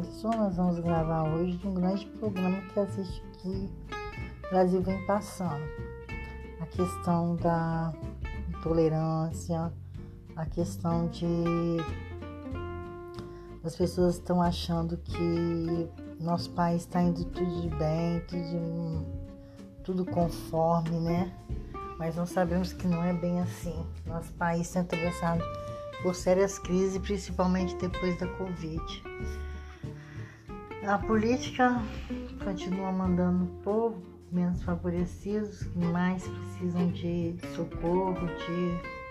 assunto nós vamos gravar hoje de um grande problema que existe que o Brasil vem passando. A questão da intolerância, a questão de as pessoas estão achando que nosso país está indo tudo de bem, tudo, tudo conforme, né? Mas nós sabemos que não é bem assim. Nosso país está atravessado por sérias crises, principalmente depois da Covid. A política continua mandando o povo menos favorecidos, que mais precisam de socorro, de